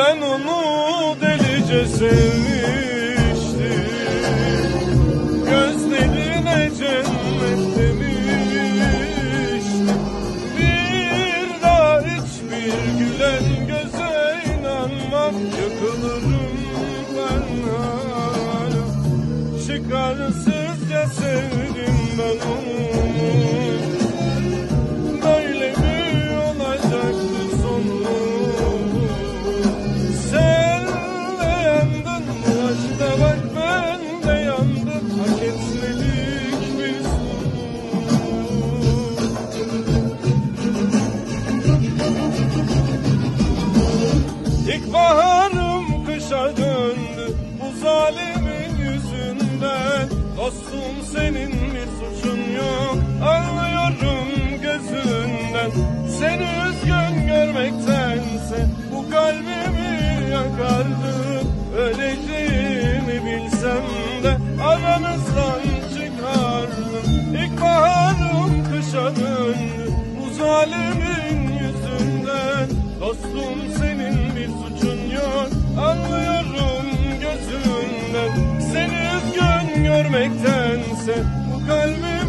Ben onu delice sevmiştim. Gözlerine cennet demiştim. Bir daha hiçbir gülen göze inanmam. Yakılırım ben hala. Çıkarsızca sevdim ben İlkbaharım kışa döndü bu zalimin yüzünden. Dostum senin bir suçun yok anlıyorum gözünden. Seni üzgün görmektense bu kalbimi yakardı. Öleceğimi bilsem de aranızdan çıkardım İlkbaharım kışa döndü bu yüzünden Dostum senin bir suçun yok. Anlıyorum gözünden Seni üzgün görmektense Bu kalbim